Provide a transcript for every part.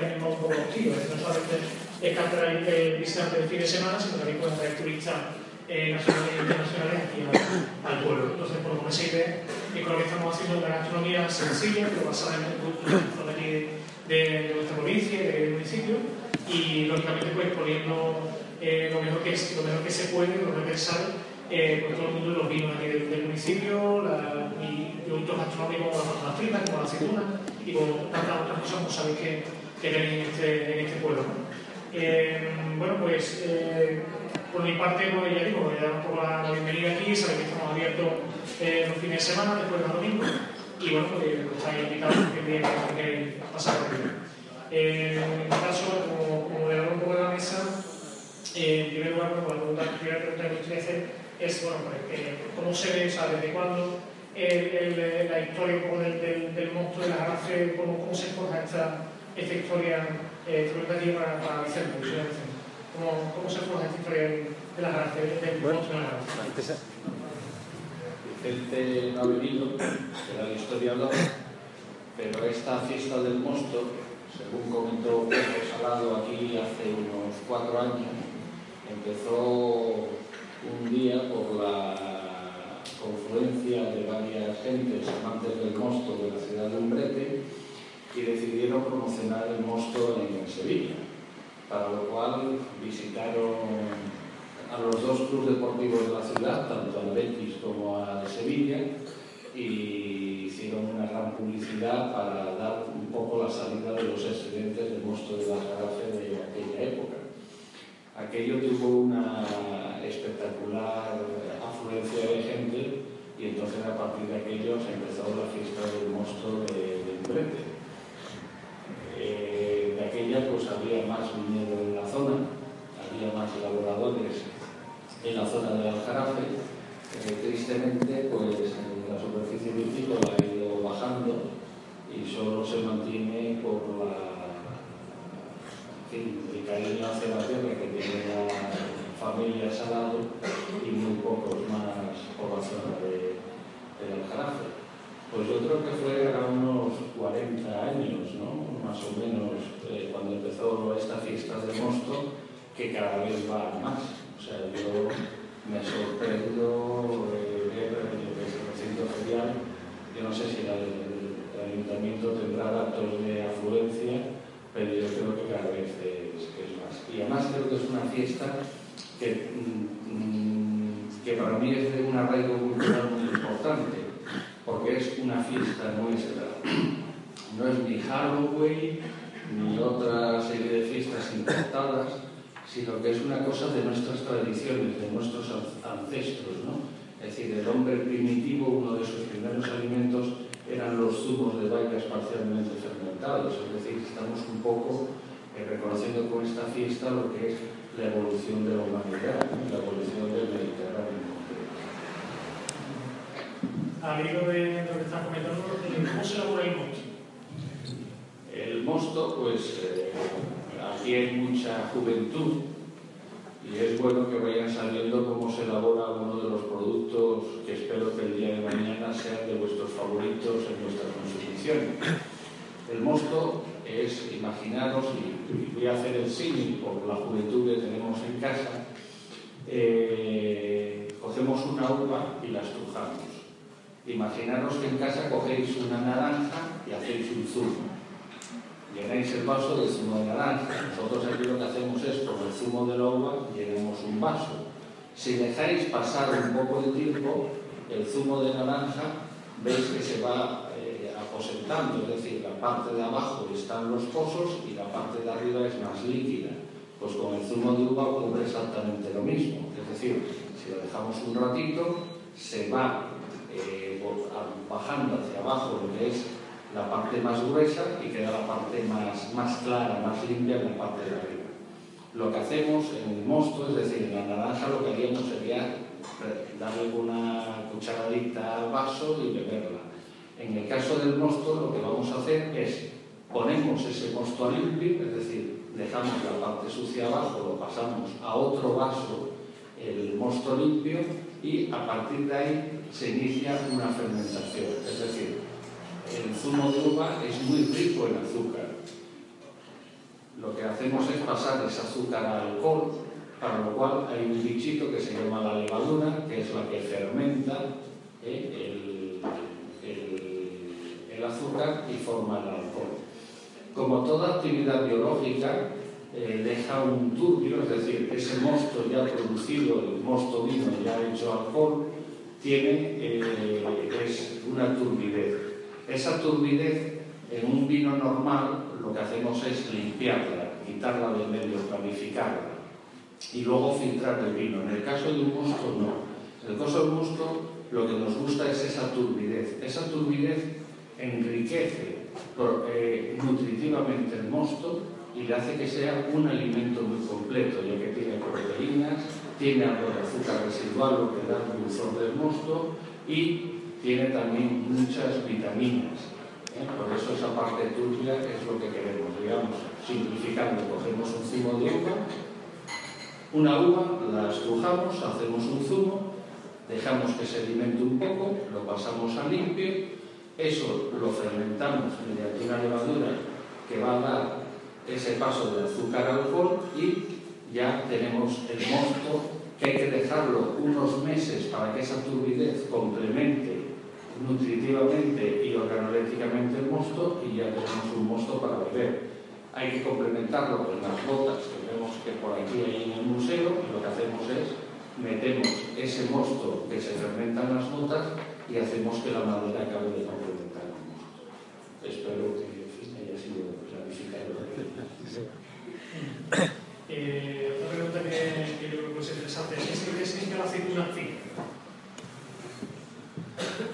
que poco los tíos. No solamente es captar el visitante de fin de semana, sino también pueden traer turistas eh, nacionales e internacionales aquí al, pueblo. Entonces, por con esa idea, y con lo que estamos haciendo una gastronomía sencilla, pero basada en el de de, de, nuestra provincia y del municipio, y lógicamente pues poniendo eh, lo, mejor que, lo mejor que se puede, lo mejor que sale, eh, con todo el mundo los vinos aquí del, municipio, la, y productos gastronómicos como las fritas, como la aceituna, y con tantas otras cosas, como sabéis que, que tenéis en este, en este pueblo. Eh, bueno, pues eh, por mi parte, pues ya digo, ya un poco la, bienvenida aquí, sabéis que estamos abiertos eh, los fines de semana, después de los domingos, y bueno, pues estáis invitados que bien que pasar por aquí. En mi caso, como, como le un poco de la mesa, en primer lugar, bueno, la, pregunta, primera pregunta que gustaría hacer es, bueno, pues, ¿cómo se ve, o sea, desde cuándo el, el, la historia del, del, monstruo de la gracia, cómo, cómo se forja esta, esta historia eh, para, para Vicente? ¿Cómo, cómo se forja esta historia de las gracias, del bueno, monstruo de la? Vicente no ha venido, era el historiador, pero esta fiesta del monstruo, según comentó Pedro Salado aquí hace unos cuatro años, empezó un día por la confluencia de varias gentes amantes del monstruo de la ciudad de Umbrete y decidieron promocionar el monstruo en Sevilla para lo cual visitaron a los dos clubes deportivos de la ciudad, tanto al Betis como al Sevilla, y hicieron una gran publicidad para dar un poco la salida de los excedentes del monstruo de la Jarafe de aquella época. Aquello tuvo una espectacular afluencia de gente y entonces a partir de aquello se empezó la fiesta del monstruo de, de eh, de aquella pues había más viñedo en la zona, había más elaboradores en la zona del Aljarafe. Eh, tristemente, pues la superficie vitícola ha ido bajando y solo se mantiene por la, el cariño hacia la tierra que tiene la familia Salado y muy pocos más población de, del Aljarafe. Pues yo creo que fue a unos 40 años, ¿no? más o menos, eh, cuando empezó esta fiesta de Mosto, que cada vez va más. O sea, yo me sorprendo eh, ver el recinto ferial. Yo no sé si el, ayuntamiento tendrá datos de afluencia, pero yo creo que cada vez es, es más. Y además creo que es una fiesta que, mm, mm, que para mí es de un arraigo cultural muy importante porque es una fiesta nuestra. No es ni Halloween ni otra serie de fiestas importadas, sino que es una cosa de nuestras tradiciones, de nuestros ancestros. ¿no? Es decir, el hombre primitivo, uno de sus primeros alimentos eran los zumos de bayas parcialmente fermentados. Es decir, estamos un poco eh, reconociendo con esta fiesta lo que es la evolución de la humanidad, la evolución del Mediterráneo al hilo de lo que estás comentando, ¿cómo se elabora el mosto? El mosto, pues eh, aquí hay mucha juventud y es bueno que vayan saliendo cómo se elabora uno de los productos que espero que el día de mañana sean de vuestros favoritos en vuestras consumiciones. El mosto es, imaginaros, y voy a hacer el símil por la juventud que tenemos en casa, eh, cogemos una uva y la estrujamos Imaginaros que en casa cogéis una naranja y hacéis un zumo. Llenáis el vaso de zumo de naranja. Nosotros aquí lo que hacemos es, con el zumo de la uva, llenamos un vaso. Si dejáis pasar un poco de tiempo, el zumo de naranja veis que se va eh, aposentando, es decir, la parte de abajo están los pozos y la parte de arriba es más líquida. Pues con el zumo de uva ocurre exactamente lo mismo. Es decir, si lo dejamos un ratito, se va eh, bajando hacia abajo lo que es la parte más gruesa y queda la parte más, más clara, más limpia en la parte de arriba. Lo que hacemos en el mosto, es decir, en la naranja lo que haríamos sería darle una cucharadita al vaso y beberla. En el caso del mosto lo que vamos a hacer es ponemos ese mosto limpio, es decir, dejamos la parte sucia abajo, lo pasamos a otro vaso, el mosto limpio, y a partir de ahí se inicia una fermentación. Es decir, el zumo de uva es muy rico en azúcar. hacemos es pasar ese azúcar al alcohol, para lo cual hay un bichito que se llama la levadura, que es la que fermenta ¿eh? el, el, azúcar y forma el alcohol. Como toda actividad biológica, eh, deja un turbio, es decir, ese mosto ya producido, el mosto vino ya hecho alcohol, tiene eh, es una turbidez. Esa turbidez en un vino normal lo que hacemos es limpiarla, quitarla del medio, clarificarla y luego filtrar el vino. En el caso de un mosto no. En el caso del mosto lo que nos gusta es esa turbidez. Esa turbidez enriquece eh, nutritivamente el mosto y le hace que sea un alimento muy completo, ya que tiene proteínas, tiene algo de azúcar residual, lo que da el dulzor del mosto, y tiene también muchas vitaminas. ¿eh? Por eso esa parte turbia es lo que queremos, digamos, simplificando, cogemos un zumo de uva, una uva, la estrujamos, hacemos un zumo, dejamos que se alimente un poco, lo pasamos a limpio, eso lo fermentamos mediante una levadura que va a dar ese paso de azúcar al alcohol y ya tenemos el mosto que hay que dejarlo unos meses para que esa turbidez complemente nutritivamente y organolécticamente el mosto y ya tenemos un mosto para beber. Hay que complementarlo con las botas que vemos que por aquí hay en el museo y lo que hacemos es metemos ese mosto que se fermenta en las botas y hacemos que la madera acabe de complementar el mosto. Espero que haya sido clarificado. Eh, otra pregunta que, que yo creo que es interesante. ¿Qué significa la aceituna fina?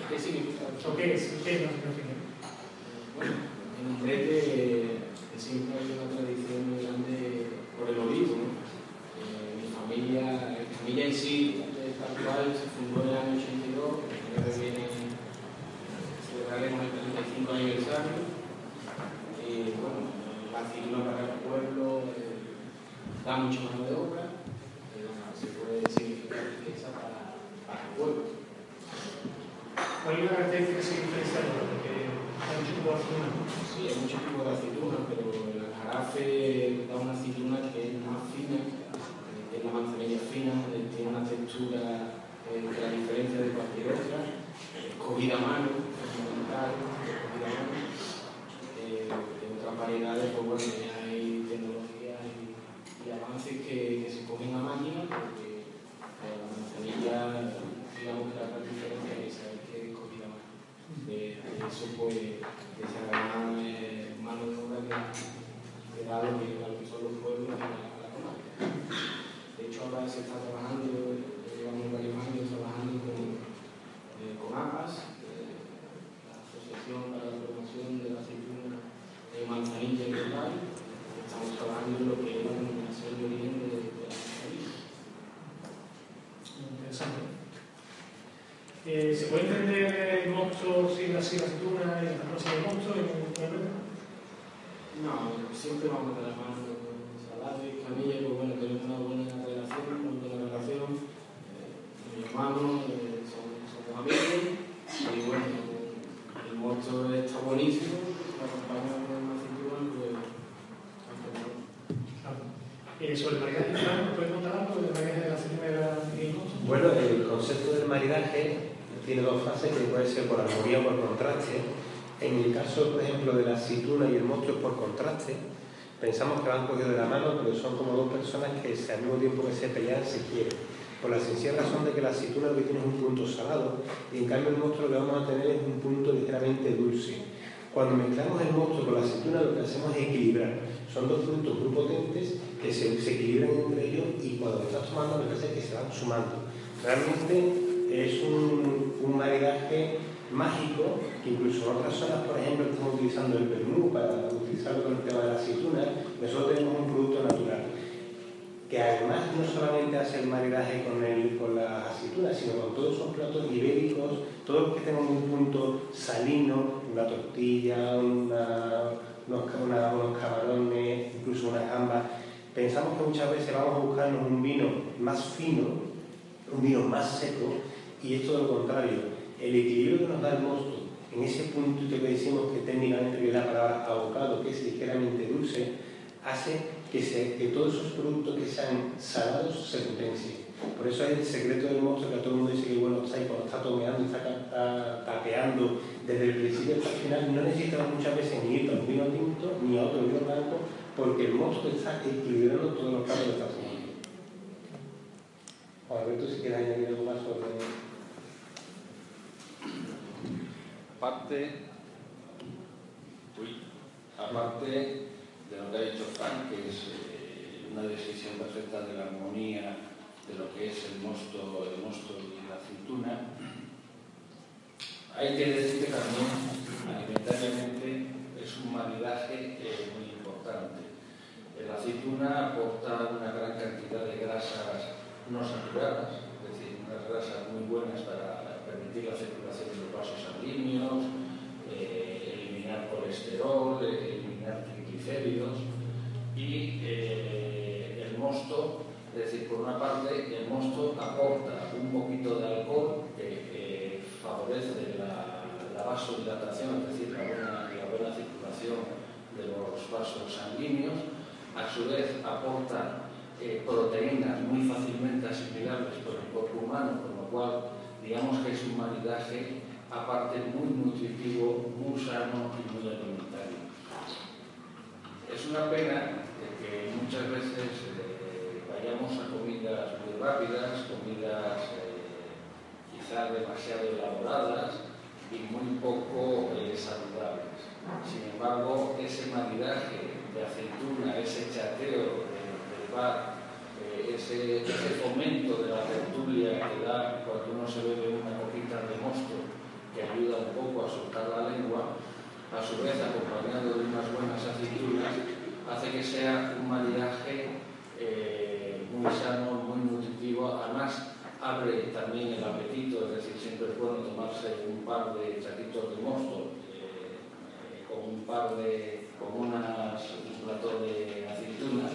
¿Qué significa? ¿O Bueno, en Umbrete siempre hay una tradición muy grande por el olivo. Eh, mi familia, mi familia en sí, tal cual, se fundó en el año 82, creo que viene, celebraremos el 35 aniversario. Y bueno, la aceituna para el pueblo eh, da mucha mano de obra, pero se puede significar riqueza para, para el pueblo. ¿Hay una característica que se diferencia de porque hay mucho tipo de? Sí, hay muchos tipos de aceituna, pero el aljarafe da una aceituna que es más fina, eh, que es la manzanilla fina, eh, tiene una textura eh, que la diferencia de cualquier otra, eh, cogida a mano, fundamental, cogida a mano. Eh, en otras variedades, pues bueno, ya hay tecnologías y, y avances que, que se cogen a máquina, porque eh, la manzanilla, digamos que la gran diferencia es esa, es que es cogida a mano. De, de eso, pues, que se haga eh, mano de obra que, que da lo que, a lo que son los pueblos y a la, a la comarca. De hecho, ahora se está trabajando, eh, llevamos varios años trabajando con, eh, con APAS, eh, la Asociación para la Promoción de la Aceituna de Manzanilla y Local. Estamos trabajando en lo que es la denominación de origen de, de la manzanilla. Interesante. Eh, ¿Se puede entender el mosto sin la sin la aceituna y la cosa del mosto en una pregunta? No, siempre vamos de la mano con Salado y Camilla, pues bueno, tenemos una buena relación, una buena relación. Eh, nos llamamos, eh, somos, somos amigos y bueno, el mosto está buenísimo, lo acompañamos con una cintura, pues. Claro. Eh, sobre el maridaje, Fran, ¿nos puedes contar algo del maridaje de la aceituna y la- el mosto? Bueno, el concepto del maridaje tiene dos fases que puede ser por armonía o por contraste. En el caso, por ejemplo, de la aceituna y el monstruo por contraste. Pensamos que van cogidos de la mano, pero son como dos personas que al mismo tiempo que se pelean se quieren. Por la sencilla razón de que la aceituna lo que tiene es un punto salado y en cambio el monstruo lo que vamos a tener es un punto ligeramente dulce. Cuando mezclamos el monstruo con la aceituna lo que hacemos es equilibrar. Son dos frutos muy potentes que se, se equilibran entre ellos y cuando lo estás tomando lo que hace es que se van sumando. Realmente es un, un maridaje mágico que incluso en otras zonas, por ejemplo, estamos utilizando el vermú para utilizarlo con el tema de la aceituna, nosotros tenemos un producto natural que además no solamente hace el maridaje con, el, con las aceitunas, sino con todos esos platos ibéricos, todos los que tengan un punto salino, una tortilla, una- unos, una- unos camarones, incluso unas gambas. Pensamos que muchas veces vamos a buscarnos un vino más fino, un vino más seco, y es todo lo contrario. El equilibrio que nos da el mosto, en ese puntito que decimos que técnicamente que la palabra abocado, que es ligeramente dulce, hace que, todos esos productos que sean salados se potencien. Por eso es el secreto del monstruo que todo el mundo dice que bueno, está cuando está tomeando y está, tapeando desde el principio hasta el final, no necesitamos muchas veces ni ir a un vino tinto ni a otro vino blanco, porque el monstruo está equilibrando todos los campos de esta A ver, tú si quieres añadir algo más sobre. Aparte, aparte de lo que ha dicho Frank, que es eh, una descripción perfecta de la armonía de lo que es el mosto, el mosto y la aceituna, hay que decir que también alimentariamente es un maridaje eh, muy importante. La aceituna aporta una gran cantidad de grasas no saturadas, es decir, unas grasas muy buenas para permitir la circulación dos vasos sanguíneos, eh, eliminar colesterol, eh, eliminar triglicéridos y eh, el mosto, es decir, por una parte el mosto aporta un poquito de alcohol que eh, favorece la, la vasodilatación, es decir, la buena, la buena circulación de los vasos sanguíneos, a su vez aporta eh, proteínas muy fácilmente asimilables por el cuerpo humano, con lo cual digamos que es un maridaje, aparte, muy nutritivo, muy sano y muy alimentario. Es una pena que muchas veces vayamos a comidas muy rápidas, comidas eh, quizás demasiado elaboradas y muy poco eh, saludables. Sin embargo, ese maridaje de aceituna, ese chateo del bar, eh, ese, fomento de la tertulia que da cuando uno se bebe una coquita de mosto, que ayuda un poco a soltar la lengua, a su vez acompañado de unas buenas aceitunas, hace que sea un maridaje muy sano, muy nutritivo, además abre también el apetito, es decir, siempre es bueno tomarse un par de chatitos de mosto eh, con un par de, con unas, un plato de aceitunas,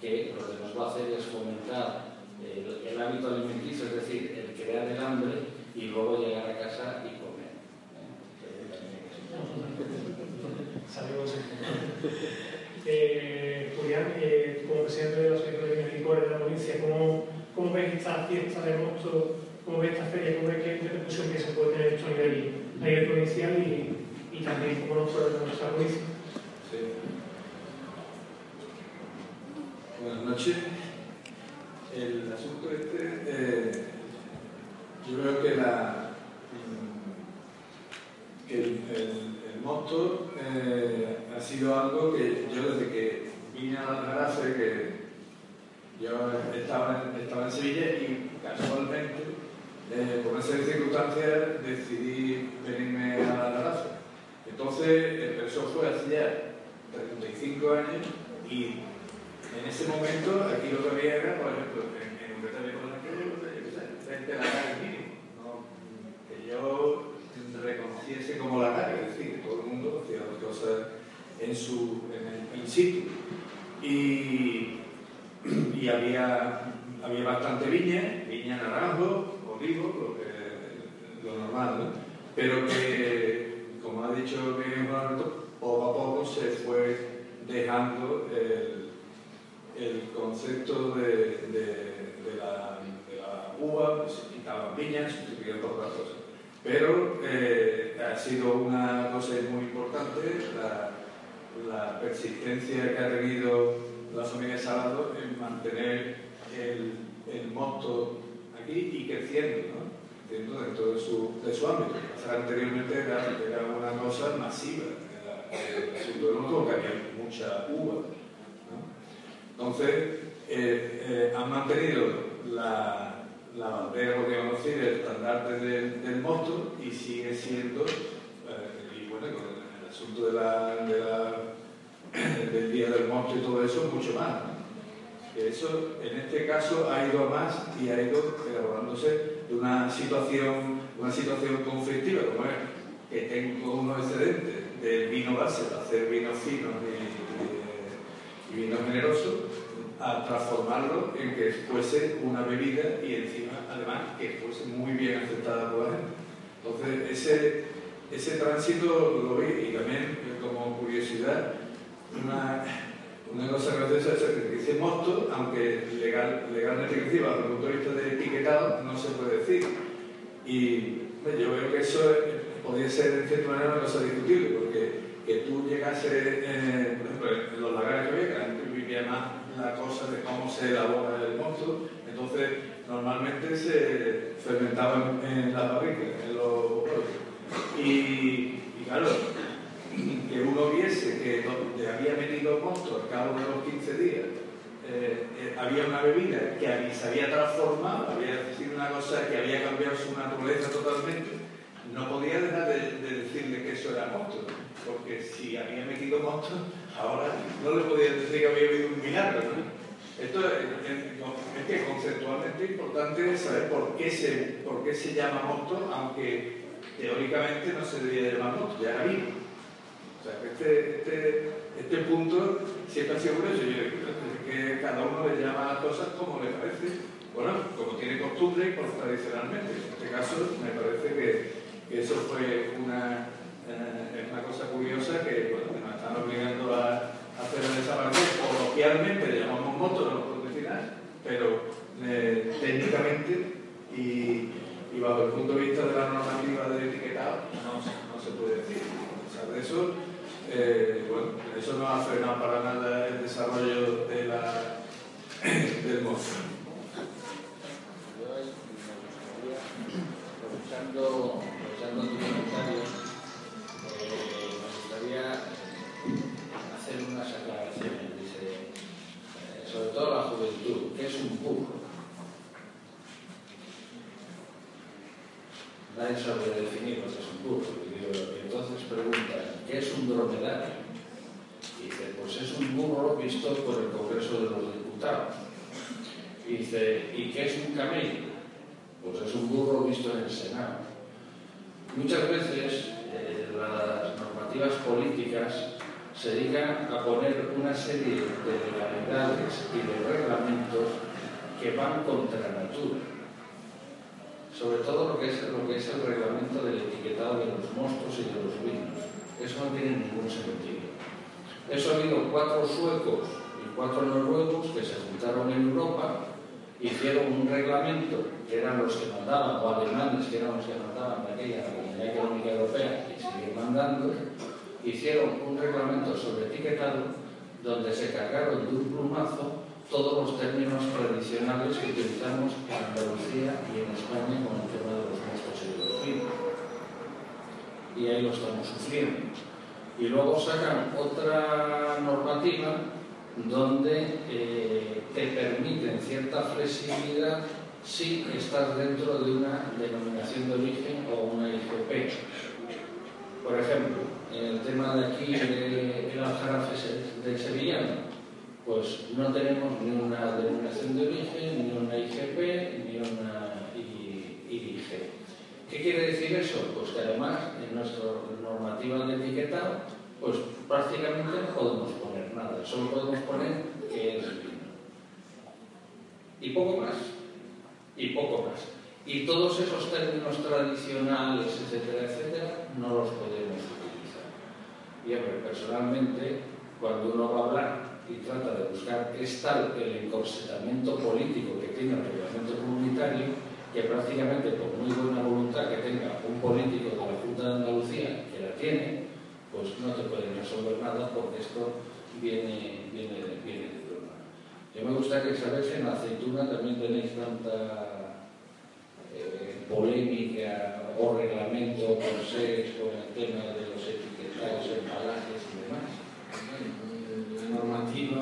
que lo que nos va a hacer es fomentar el, hábito alimenticio, es decir, el crear el hambre y luego llegar a casa y comer. Saludos. Eh, Julián, eh, como presidente de la Asociación de de la provincia, ¿cómo, ¿cómo ves esta fiesta de mosto? ¿Cómo ves esta feria? ¿Cómo ves qué repercusión que se puede tener esto a nivel, a provincial y, y también cómo nos puede de nuestra provincia? Sí. Buenas noches. El asunto este, eh, yo creo que que el, el, mosto eh, ha sido algo que yo desde que vine a la Garafe, que yo estaba en, estaba en Sevilla y casualmente, eh, por de circunstancias, decidí venirme a la Garafe. Entonces, eso fue hace ya 35 años y en ese momento aquí lo que había era, por ejemplo, en, en con la frente a la calle ¿no? que yo reconociese como la calle, es decir, que todo el mundo hacía las cosas en, su, en el in situ. Y, y había, había bastante viña, viña naranjo, olivo, lo, que, lo normal, ¿no? pero que, como ha dicho bien poco a poco se fue dejando el, el concepto de, de, de, la, de la uva, pues quitaban viñas, sustituían por otras cosas. Pero eh, ha sido una cosa muy importante la, la, persistencia que ha tenido la familia Salado en mantener el, el mosto aquí y creciendo, ¿no? creciendo dentro de su, de su ámbito. anteriormente era, era, una cosa masiva, el asunto del mosto, porque había mucha uva. Entonces, eh, eh, han mantenido la la bandera, podríamos decir, el estandarte del, del moto y sigue siendo, eh, y bueno, con el, asunto de la, de la, del día del moto y todo eso, mucho más. Eso, en este caso, ha ido más y ha ido elaborándose de una situación, una situación conflictiva, como es que tengo unos excedentes del vino base para hacer vinos finos vinos generosos a transformarlo en que fuese una bebida y encima, además, que fuese muy bien aceptada por la gente. Entonces, ese, ese tránsito lo vi y también, como curiosidad, una, una cosa mosto, aunque legal, legalmente desde el punto de vista de etiquetado, no se puede decir. Y yo veo que eso podría ser en cierta manera una cosa discutible, porque que tú llegases, eh, por ejemplo, en los lagares que había, antes vivía más la cosa de cómo se elabora el mosto, entonces normalmente se fermentaba en, la barrica, en los y, y claro, que uno viese que donde había metido mosto al cabo de los 15 días eh, eh, había una bebida que se había transformado, había sido una cosa que había cambiado su naturaleza totalmente, no podía dejar de, decirle que eso era mosto, porque si había metido mosto, ahora no le podía decir que había habido un milagro. Esto es, que conceptualmente es importante saber por qué se, por qué se llama mosto, aunque teóricamente no se debía llamar mosto, ya era vino. O sea, este, este, este punto siempre ha sido curioso. Yo, que cada uno le llama a cosas como le parece, bueno, como tiene costumbre y por tradicionalmente. En este caso, me parece que, eso fue una, eh, una cosa curiosa que bueno, nos están obligando a hacer en esa parte. Coloquialmente le llamamos moto, no puedo decir pero eh, técnicamente y, bajo el punto de vista de la normativa del etiquetado no, se puede decir. A pesar de eso, eh, bueno, eso no ha frenado para nada el desarrollo de del aprovechando eh, me gustaría hacer unas aclaraciones. Dice, eh, sobre todo la juventud, ¿qué es un burro? Nadie sabe definir lo que es un burro. Y entonces pregunta, ¿qué es un dromedario? Dice, pues es un burro visto por el Congreso de los Diputados. Y dice, ¿y qué es un camello? Pues es un burro visto en el Senado. Muchas veces eh, las normativas políticas se dedican a poner una serie de legalidades y de reglamentos que van contra la natura. Sobre todo lo que es, lo que es el reglamento del etiquetado de los mostos y de los vinos. Eso no tiene ningún sentido. Eso ha habido cuatro suecos y cuatro noruegos que se juntaron en Europa, hicieron un reglamento, que eran los que mandaban, o alemanes, que eran los que mandaban de aquella Comunidad Económica Europea, y siguen mandando, hicieron un reglamento sobre etiquetado donde se cargaron de un plumazo todos los términos tradicionales que utilizamos en Andalucía y en España con el tema de los los vinos y ahí lo estamos sufriendo. Y luego sacan otra normativa donde eh, te permiten cierta flexibilidad si estás dentro de una denominación de origen o una IGP. Por ejemplo, en el tema de aquí del aljarafe de sevillano, pues no tenemos ni una denominación de origen, ni una IGP, ni una IG. ¿Qué quiere decir eso? Pues que además en nuestra normativa de etiquetado, pues prácticamente no podemos poner nada, solo podemos poner que es vino. Y poco más, y poco más. Y todos esos términos tradicionales, etcétera, etcétera, no los podemos utilizar. Y hombre, personalmente, cuando uno va a hablar y trata de buscar, es tal el encorsetamiento político que tiene el reglamento comunitario, que prácticamente por muy buena voluntad que tenga un político de la Junta de Andalucía, que la tiene, pues no te pueden resolver nada porque esto viene, viene, viene E me gusta que si en na aceituna tamén tenéis tanta eh, polémica o reglamento con ser con el tema de los etiquetados, embalajes y demás. La normativa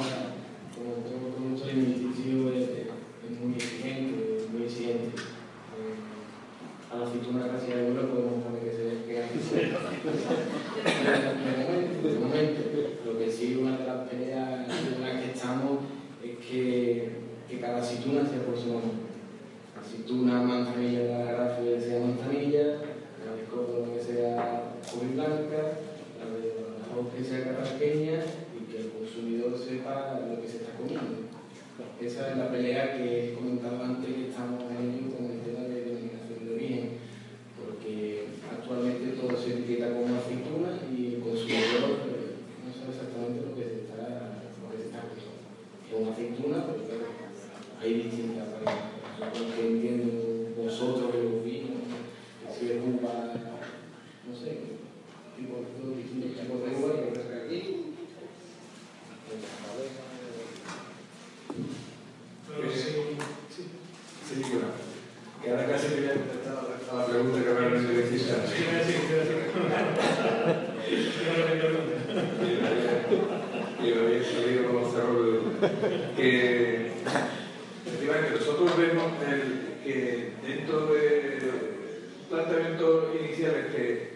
a la pregunta que me y había salido como cerro que efectivamente nosotros vemos el, que dentro de planteamientos iniciales que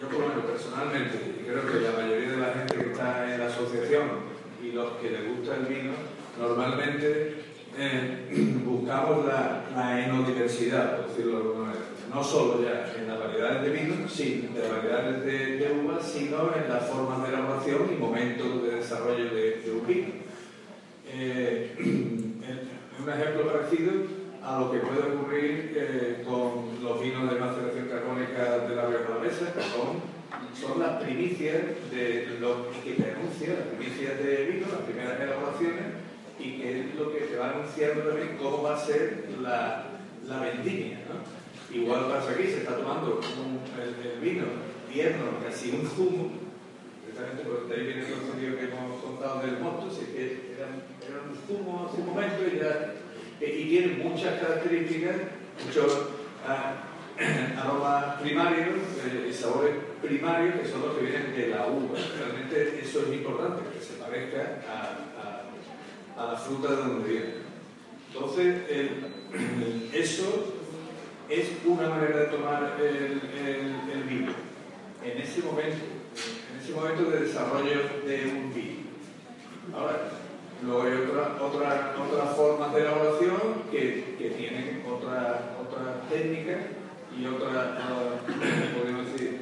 yo por lo menos personalmente y creo que la mayoría de la gente que está en la asociación y los que les gusta el vino normalmente eh, buscamos la, la enodiversidad, por decirlo de alguna manera. No solo ya en las variedades de vino, sí, de variedades de, de uvas, sino en las formas de elaboración y momentos de desarrollo de, de un vino. Eh, un ejemplo parecido a lo que puede ocurrir eh, con los vinos de maceración carbónica de la Rioja Alavesa, que son, son las primicias de lo que te anuncia, las primicias de vino, las primeras elaboraciones, y que es lo que te va anunciando también cómo va a ser la, la vendimia. ¿no? Igual pasa aquí, se está tomando un, el, el, vino tierno, casi un zumo, precisamente por de ahí viene el sentido que hemos contado del mosto, así que era, era, un zumo hace un momento y, ya, y tiene muchas características, muchos ah, aromas primarios eh, sabores primarios que son los que vienen de la uva. Realmente eso es importante, que se parezca a, a, a la fruta de donde viene. Entonces, eso es una manera de tomar el, el, el, vino en ese momento, en ese momento de desarrollo de un vino. Ahora, luego hay otras otra, otra formas de elaboración que, que tienen otras otra técnicas y otra, podemos decir,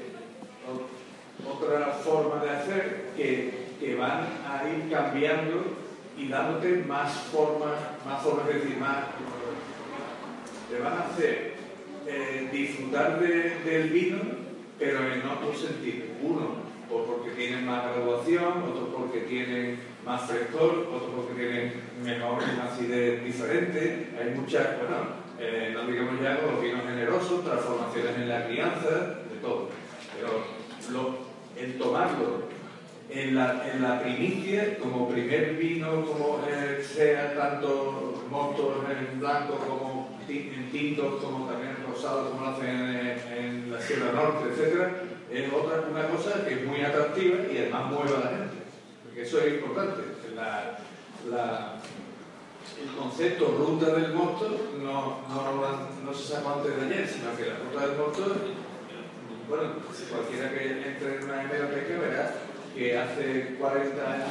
otra forma de hacer que, que van a ir cambiando y dándote más formas, más formas, es decir, más, te van a hacer eh, disfrutar de, del vino, pero en otro sentido. Uno, porque tienen más graduación, otro porque tienen más frescor, otro porque tienen mejor acidez diferente. Hay muchas, bueno, eh, no digamos ya los vinos generosos, transformaciones en la crianza, de todo. Pero el tomarlo en la, primicia, como primer vino, como eh, sea tanto mostos en blanco como en tintos, como también rosados, como lo hacen en, en, la Sierra Norte, etc., es otra, una cosa que es muy atractiva y además mueve a la gente. Porque eso es importante. El concepto ruta del mosto no, no, no, se sacó antes de ayer, sino que la ruta del mosto, bueno, cualquiera que entre en una hemeroteca verá que hace 40 años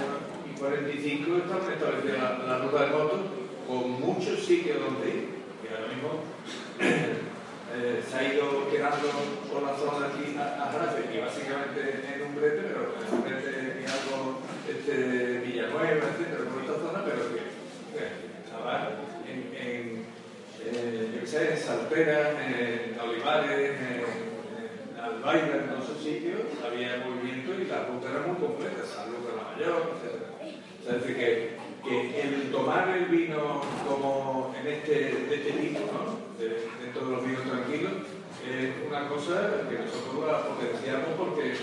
y 45 estamos estableciendo la, la ruta del mosto con muchos sitios donde ir. Y ahora mismo eh, se ha ido quedando por la zona aquí a, Jarafe, y básicamente en un brete, pero en brete y algo este, Villanueva, etcétera, por esta zona, pero que en, en eh, en Salpera, en Olivares, en, en Albaida, en todos esos sitios, había movimiento y la ruta era muy completa, salvo de la mayor, etc. O sea, es decir, que que el tomar el vino como en este, de este tipo, ¿no? de, dentro de los vinos tranquilos, es una cosa que nosotros la potenciamos porque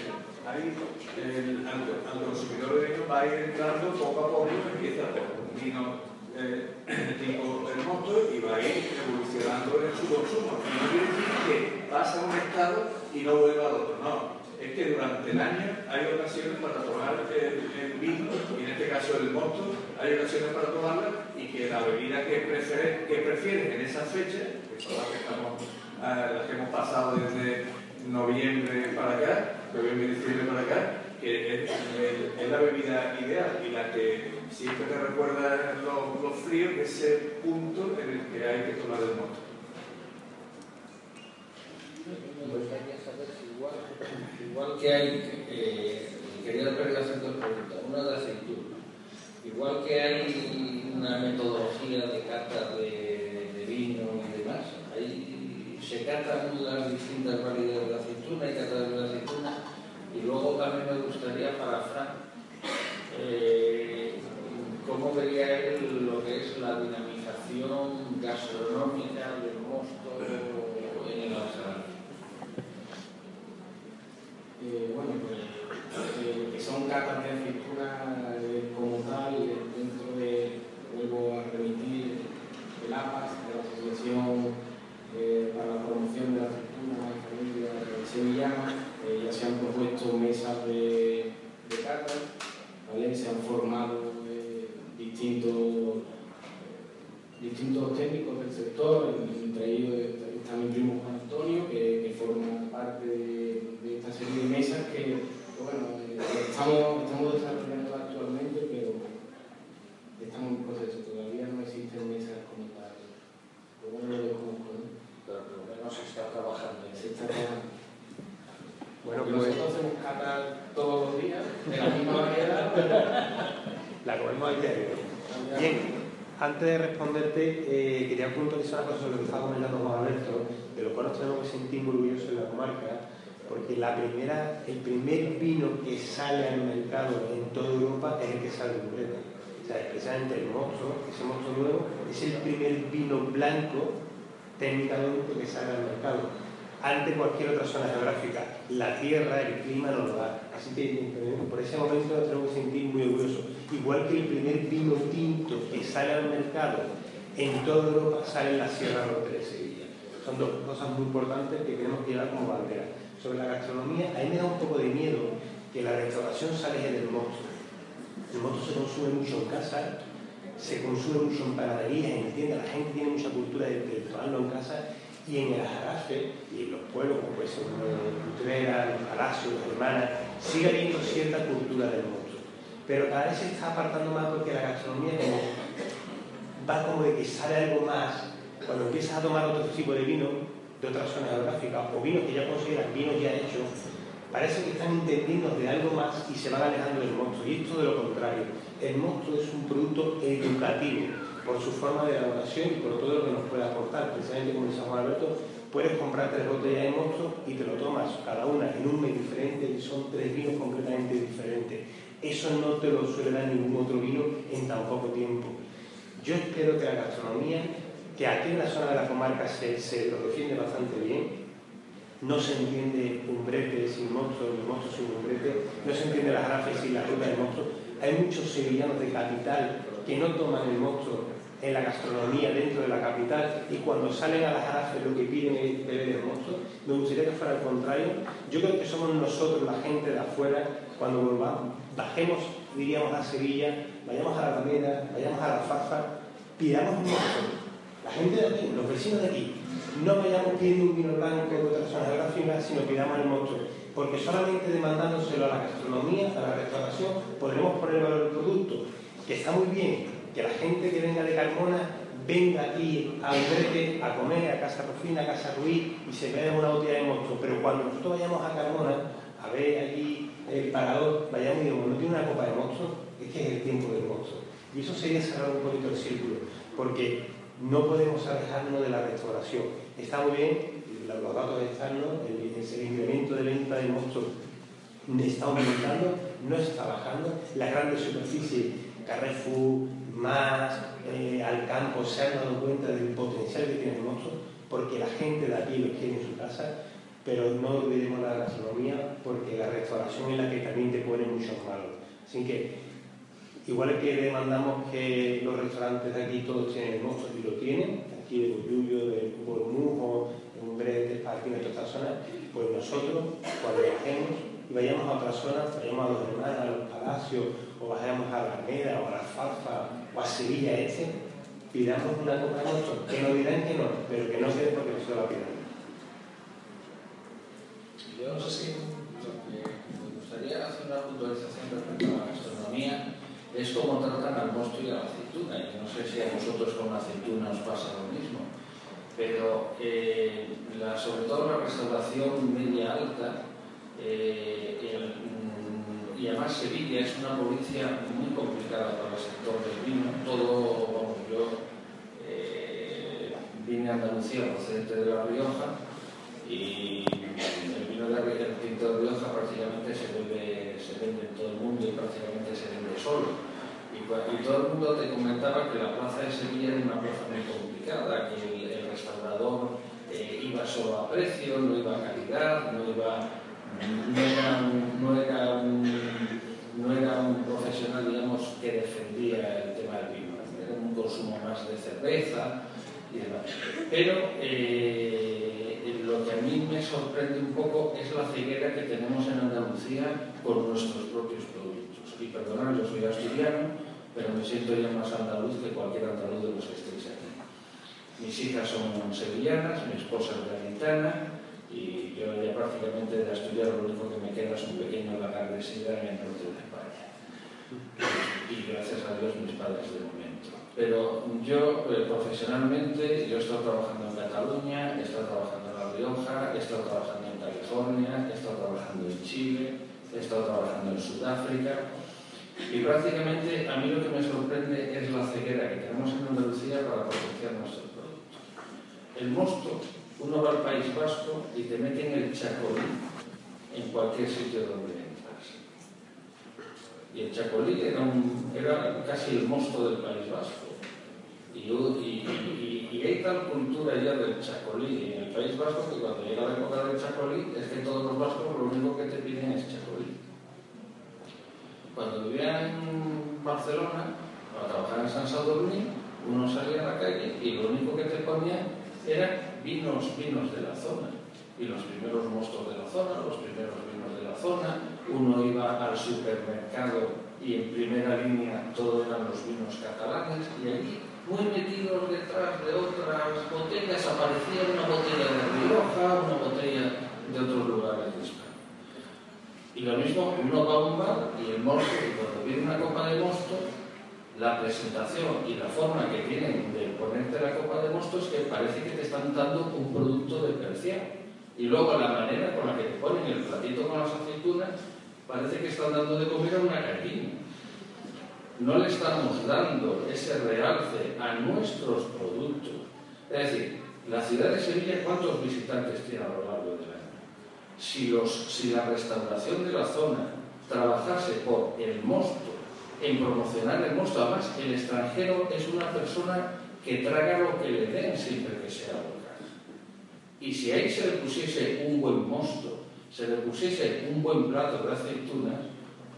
hay el, al, consumidor de vino va a ir entrando poco a poco, empieza por un vino eh, tipo el mosto y va a ir evolucionando en su consumo. No quiere decir que pasa a un estado y no vuelva al otro, no es que durante el año hay ocasiones para tomar el, vino, y en este caso el mosto, hay ocasiones para tomarla y que la bebida que, prefieren, que prefieren en esas fechas, que son las que, estamos, uh, las que hemos pasado desde noviembre para acá, noviembre y diciembre para acá, que es, la bebida ideal y la que siempre te recuerda los, los fríos, ese punto en el que hay que tomar el mosto. igual igual que hay, eh, quería hacer dos preguntas, una de aceituna, igual que hay una metodología de cata de, vino y demás, ahí se catan las distintas variedades de aceituna y cata de la aceituna, y luego también me gustaría para Fran, eh, cómo vería él lo que es la dinamización gastronómica del mosto. Eh, eh, bueno, pues, eh, que son capas de escritura el primer vino que sale al mercado en toda Europa es el que sale de Ureta. O sea, precisamente el mosto, ese mosto nuevo, es el primer vino blanco técnicamente que sale al mercado. Ante cualquier otra zona geográfica, la tierra, el clima no lo da. Así que por ese momento nos tenemos que sentir muy orgullosos. Igual que el primer vino tinto que sale al mercado en toda Europa sale en la Sierra Norte de Sevilla. Son dos cosas muy importantes que tenemos que llevar como bandera. Sobre la gastronomía, a mí me da un poco de miedo que la restauración sale del mosto. El mosto se consume mucho en casa, se consume mucho en panaderías, en tiendas, la gente tiene mucha cultura de, tomarlo en casa y en el Ajarafe y en los pueblos como puede ser Utrera, los Palacios, los Hermanas, sigue habiendo cierta cultura del monstruo. Pero cada vez se está apartando más porque la gastronomía como, va como de que sale algo más cuando empiezas a tomar otro tipo de vino de otras zonas geográficas o vinos que ya consideran vinos ya hechos, parece que están entendiendo de algo más y se van alejando del monstruo. Y esto de lo contrario, el monstruo es un producto educativo por su forma de elaboración y por todo lo que nos puede aportar. Precisamente como dice Juan Alberto, puedes comprar tres botellas de monstruo y te lo tomas cada una en un mes diferente y son tres vinos completamente diferentes. Eso no te lo suele dar ningún otro vino en tan poco tiempo. Yo espero que la gastronomía, que aquí en la zona de la comarca se, se lo defiende bastante bien, no se entiende un brete sin monstruo, ni monstruo sin un brete, no se entiende las grafes sin la ruta del monstruo. Hay muchos sevillanos de capital que no toman el monstruo en la gastronomía dentro de la capital y cuando salen a las arafes lo que piden es beber el monstruo. Me gustaría que fuera al contrario. Yo creo que somos nosotros, la gente de afuera, cuando volvamos, bajemos, diríamos, a Sevilla, vayamos a la Alameda, vayamos a la Fafa, pidamos un monstruo. Gente de aquí, los vecinos de aquí, no vayamos pidiendo un vino blanco de otra zona geográfica, sino pidamos el monstruo. Porque solamente demandándoselo a la gastronomía, a la restauración, podremos poner valor al producto, que está muy bien, que la gente que venga de Carmona venga aquí a Utrete a comer, a Casa Rufina, a Casa Ruiz y se vea una botella de monstruo. Pero cuando nosotros vayamos a Carmona a ver allí el parador, vayamos y digamos, no tiene una copa de monstruo, es que es el tiempo del monstruo. Y eso sería cerrar un poquito el círculo, porque no podemos alejarnos de la restauración. Está muy bien, los datos están, ¿no? el, incremento de venta de monstruos está aumentando, no está bajando, las grandes superficies, Carrefour, más eh, al campo se han dado cuenta del potencial que tiene el monstruo, porque la gente de aquí lo quiere en su casa, pero no olvidemos la gastronomía, porque la restauración es la que también te pone muchos malos. Así que, igual que demandamos que los restaurantes de aquí todos tienen el monstruo y lo tienen, aquí de Boyullo, de Bormujo, de Umbrete, de Parque, de estas zonas, pues nosotros, cuando viajemos y vayamos a otras zonas, vayamos a los hermanos, a los palacios, o bajemos a la o a la Falfa o a Sevilla Este, pidamos una copa de monstruo, que nos dirán que no, pero que no quede porque no se la pidan. Yo no sé si me gustaría hacer una puntualización respecto a la gastronomía, es cómo tratan al monstruo y a la aceituna. Y no sé si a vosotros con la aceituna os pasa lo mismo, pero eh, sobre todo la restauración media alta, eh, el, y además Sevilla es una provincia muy complicada para el sector del vino. Todo, vamos, yo eh, vine a Andalucía procedente de La Rioja y el vino de el tinto de Rioja prácticamente se vende, se vende en todo el mundo y prácticamente se vende solo. Y, todo el mundo te comentaba que la plaza de Sevilla era una plaza muy complicada, que el, el restaurador eh, iba solo a precio, no iba a calidad, no iba no era, un, no, era un, no era un profesional, digamos, que defendía el tema del vino, era un consumo más de cerveza y demás. Pero eh, lo que a mí me sorprende un poco es la ceguera que tenemos en Andalucía con nuestros propios productos. Y perdonad, yo soy asturiano, pero me siento ya más andaluz que cualquier andaluz de los que estéis aquí. Mis hijas son sevillanas, mi esposa es gaditana y yo ya prácticamente de estudiar lo único que me queda es un pequeño lagar de sidra en el norte de España. Y gracias a Dios mis padres de momento. Pero yo eh, profesionalmente, yo he estado trabajando en Cataluña, he estado trabajando en La Rioja, he estado trabajando en California, he estado trabajando en Chile, he estado trabajando en Sudáfrica. Y prácticamente a mí lo que me sorprende es la ceguera que tenemos en Andalucía para potenciar nuestros productos. El mosto, uno va al País Vasco y te meten el chacolí en cualquier sitio donde entras. Y el chacolí era, era casi el mosto del País Vasco. Y, y, y, hay tal cultura ya del chacolí en el País Vasco que cuando llega la época del chacolí es que todos los vascos lo único que te piden es chacolí. Cuando vivía en Barcelona, para trabajar en San Sadurní, uno salía a la calle y lo único que te ponía eran vinos, vinos de la zona. Y los primeros mostos de la zona, los primeros vinos de la zona, uno iba al supermercado y en primera línea todo eran los vinos catalanes y allí muy metidos detrás de otras botellas aparecía una botella de Rioja, una botella de otros lugares de España. Y lo mismo, uno va a un bar y el mosto, y cuando viene una copa de mosto, la presentación y la forma que tienen de ponerte la copa de mosto es que parece que te están dando un producto de percial. Y luego la manera con la que te ponen el platito con las aceitunas, parece que están dando de comer a una gallina. No le estamos dando ese realce a nuestros productos. Es decir, la ciudad de Sevilla, ¿cuántos visitantes tiene a lo largo del año? Si, la restauración de la zona trabajase por el mosto, en promocionar el mosto, además el extranjero es una persona que traga lo que le den siempre que sea local. Y si ahí se le pusiese un buen mosto, se le pusiese un buen plato de aceitunas,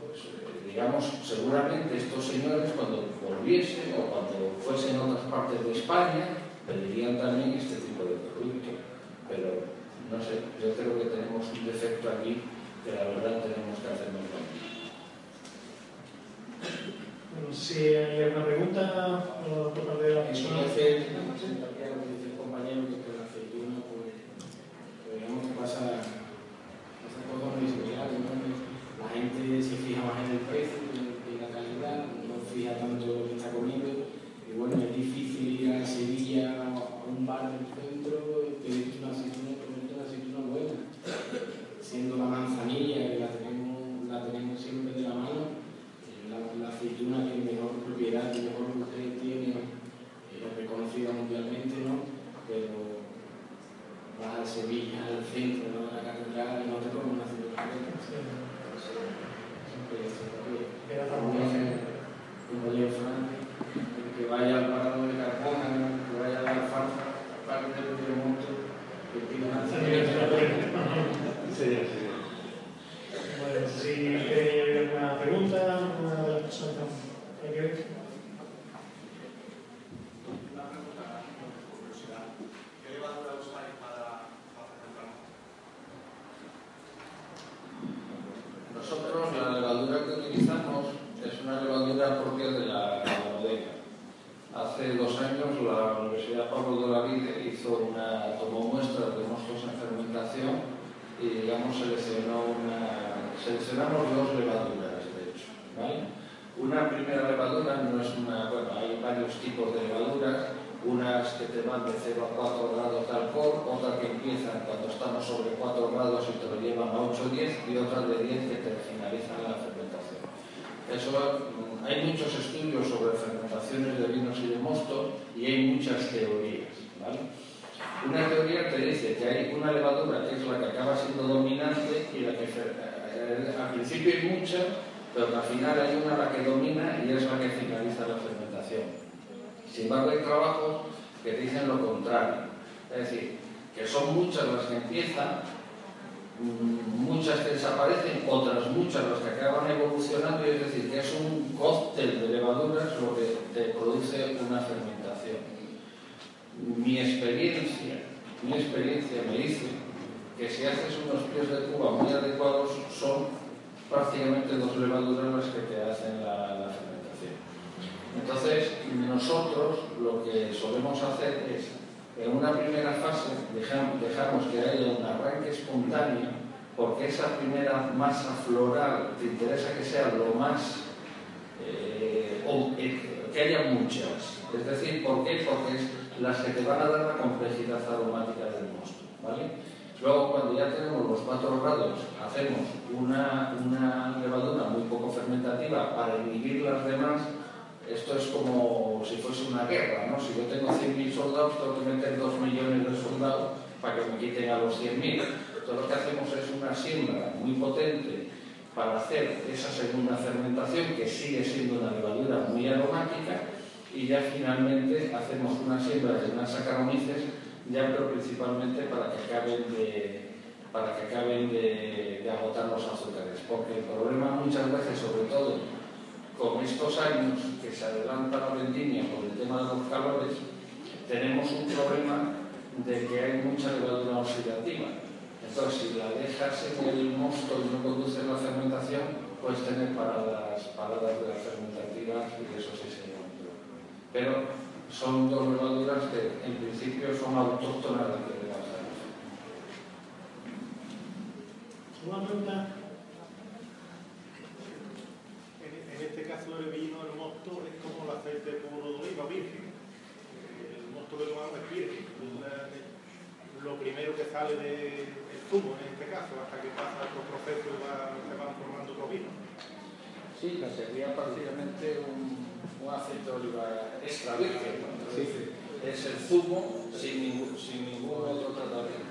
pues eh, digamos, seguramente estos señores cuando volviesen o cuando fuesen a otras partes de España, pedirían también este tipo de producto. Pero no sé, yo creo que tenemos un defecto aquí que la verdad tenemos que hacer mejor. Bueno, si hay alguna pregunta por parte de la persona. Sí, el compañero que con la aceituna, pues, digamos que pasa, pasa cosas muy similares. ¿no? La gente se fija más en el precio y en la calidad, no fija tanto lo que está comiendo. Y bueno, es difícil ir a Sevilla a un bar del centro y pedir una aceituna siendo la manzanilla, que la tenemos, la tenemos siempre de la mano, eh, la, la, aceituna que mejor propiedad, que mejor usted tiene, eh, reconocida mundialmente, ¿no? Pero vas a Sevilla, al centro, ¿no? a la catedral, y no te comes una aceituna. Siempre, siempre, como yo, que vaya al parado de Cartagena, que vaya a la alfalfa, parte del monte, que pida una aceituna. Sí, sí. Bueno, si hay alguna pregunta, una de las personas que hay que ver. Nosotros la levadura que utilizamos es una levadura propia de la, bodega. Hace dos años la Universidad Pablo de la Vida hizo una, tomó muestras de mostos en fermentación y digamos seleccionó una, seleccionamos dos levaduras, de hecho. ¿vale? Una primera levadura no es una, bueno, hay varios tipos de levaduras, unas que te van de 0 a 4 grados de alcohol, otras que empiezan cuando estamos sobre 4 grados y te lo llevan a 8 o 10 y otras de 10 que te finalizan la fermentación. Eso, mm, hay muchos estudios sobre fermentaciones de vinos y de mosto y hay muchas teorías. ¿vale? Una teoría te dice que hay una levadura que es la que acaba siendo dominante y la que eh, al principio hay muchas, pero al final hay una la que domina y es la que finaliza la fermentación. Sin embargo, hay trabajos que dicen lo contrario. Es decir, que son muchas las que empiezan, muchas que desaparecen, otras muchas las que acaban evolucionando, y es decir, que es un cóctel de levaduras lo que te produce una fermentación mi experiencia, mi experiencia me dice que si haces unos pies de cuba muy adecuados son prácticamente dos levaduras las que te hacen la, fermentación. Entonces, nosotros lo que solemos hacer es en una primera fase dejamos, que haya un arranque espontáneo, porque esa primera masa floral te interesa que sea lo más, eh, eh, que haya muchas. Es decir, ¿por qué? Porque es las que te van a dar la complejidad aromática del mosto. ¿vale? Luego, cuando ya tenemos los 4 grados, hacemos una, una levadura muy poco fermentativa para inhibir las demás. Esto es como si fuese una guerra, ¿no? Si yo tengo 100.000 soldados, tengo que meter 2 millones de soldados para que me quiten a los 100.000. Entonces lo que hacemos es una siembra muy potente para hacer esa segunda fermentación, que sigue siendo una levadura muy aromática, y ya finalmente hacemos una siembra de unas saccharomyces ya pero principalmente para que acaben de, para que acaben de, de, agotar los azúcares. Porque el problema muchas veces, sobre todo con estos años que se adelanta la vendimia por el tema de los calores, tenemos un problema de que hay mucha levadura oxidativa. Entonces, si la dejas en el mosto y no conduces la fermentación, puedes tener paradas, paradas de las fermentativas y eso sí se llama. Pero son dos levaduras que en principio son autóctonas de la ¿Una pregunta? En, en, este caso el vino, el mosto, es como el aceite puro de oliva virgen. El mosto que tomamos es virgen. Lo primero que sale del de zumo en este caso, hasta que pasa otro proceso y va, se van formando otros vinos. Sí, sería prácticamente un un aceite de oliva extra virgen, ¿no? sí. es el zumo sin ningún, sin ningún otro tratamiento.